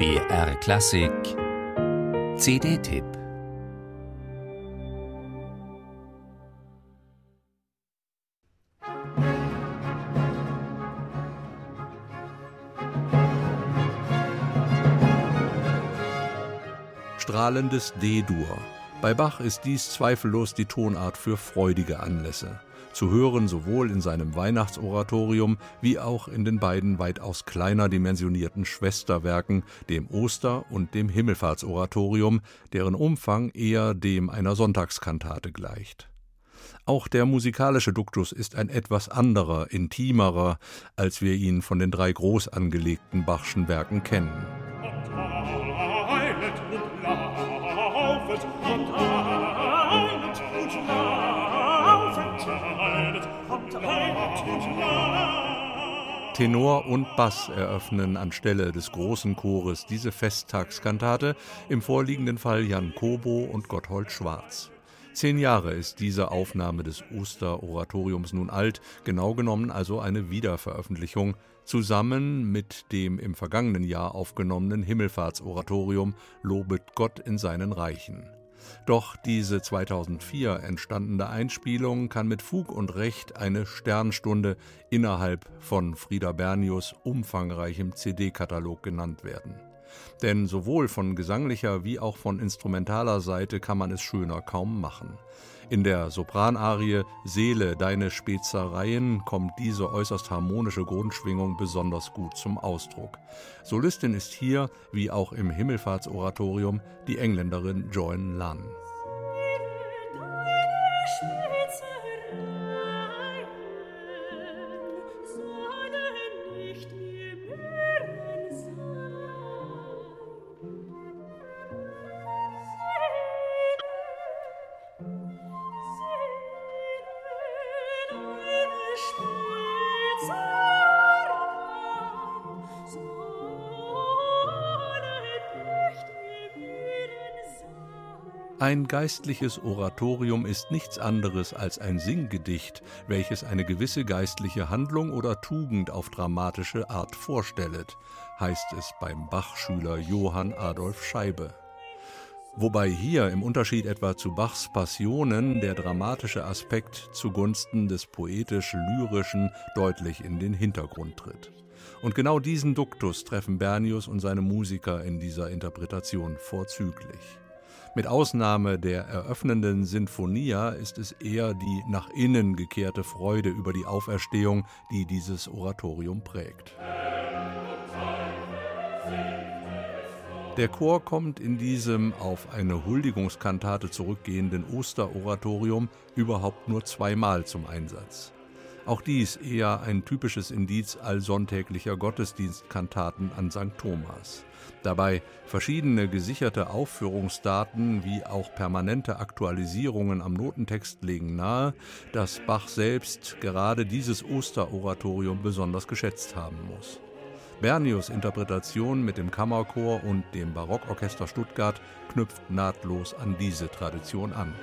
BR Klassik CD-Tipp Strahlendes D-Dur. Bei Bach ist dies zweifellos die Tonart für freudige Anlässe zu hören sowohl in seinem Weihnachtsoratorium wie auch in den beiden weitaus kleiner dimensionierten Schwesterwerken, dem Oster- und dem Himmelfahrtsoratorium, deren Umfang eher dem einer Sonntagskantate gleicht. Auch der musikalische Duktus ist ein etwas anderer, intimerer, als wir ihn von den drei groß angelegten Bachschen Werken kennen. Tenor und Bass eröffnen anstelle des großen Chores diese Festtagskantate, im vorliegenden Fall Jan Kobo und Gotthold Schwarz. Zehn Jahre ist diese Aufnahme des Oster-Oratoriums nun alt, genau genommen also eine Wiederveröffentlichung, zusammen mit dem im vergangenen Jahr aufgenommenen Himmelfahrtsoratorium Lobet Gott in seinen Reichen. Doch diese 2004 entstandene Einspielung kann mit Fug und Recht eine Sternstunde innerhalb von Frieda Bernius umfangreichem CD-Katalog genannt werden. Denn sowohl von gesanglicher wie auch von instrumentaler Seite kann man es schöner kaum machen. In der Sopranarie Seele, deine Spezereien kommt diese äußerst harmonische Grundschwingung besonders gut zum Ausdruck. Solistin ist hier, wie auch im Himmelfahrtsoratorium, die Engländerin Joan Lunn. Ein geistliches Oratorium ist nichts anderes als ein Singgedicht, welches eine gewisse geistliche Handlung oder Tugend auf dramatische Art vorstellet, heißt es beim Bachschüler Johann Adolf Scheibe. Wobei hier im Unterschied etwa zu Bachs Passionen der dramatische Aspekt zugunsten des poetisch-lyrischen deutlich in den Hintergrund tritt. Und genau diesen Duktus treffen Bernius und seine Musiker in dieser Interpretation vorzüglich. Mit Ausnahme der eröffnenden Sinfonia ist es eher die nach innen gekehrte Freude über die Auferstehung, die dieses Oratorium prägt. Der Chor kommt in diesem auf eine Huldigungskantate zurückgehenden Osteroratorium überhaupt nur zweimal zum Einsatz. Auch dies eher ein typisches Indiz allsonntäglicher Gottesdienstkantaten an St. Thomas. Dabei verschiedene gesicherte Aufführungsdaten wie auch permanente Aktualisierungen am Notentext legen nahe, dass Bach selbst gerade dieses Osteroratorium besonders geschätzt haben muss. Bernius Interpretation mit dem Kammerchor und dem Barockorchester Stuttgart knüpft nahtlos an diese Tradition an.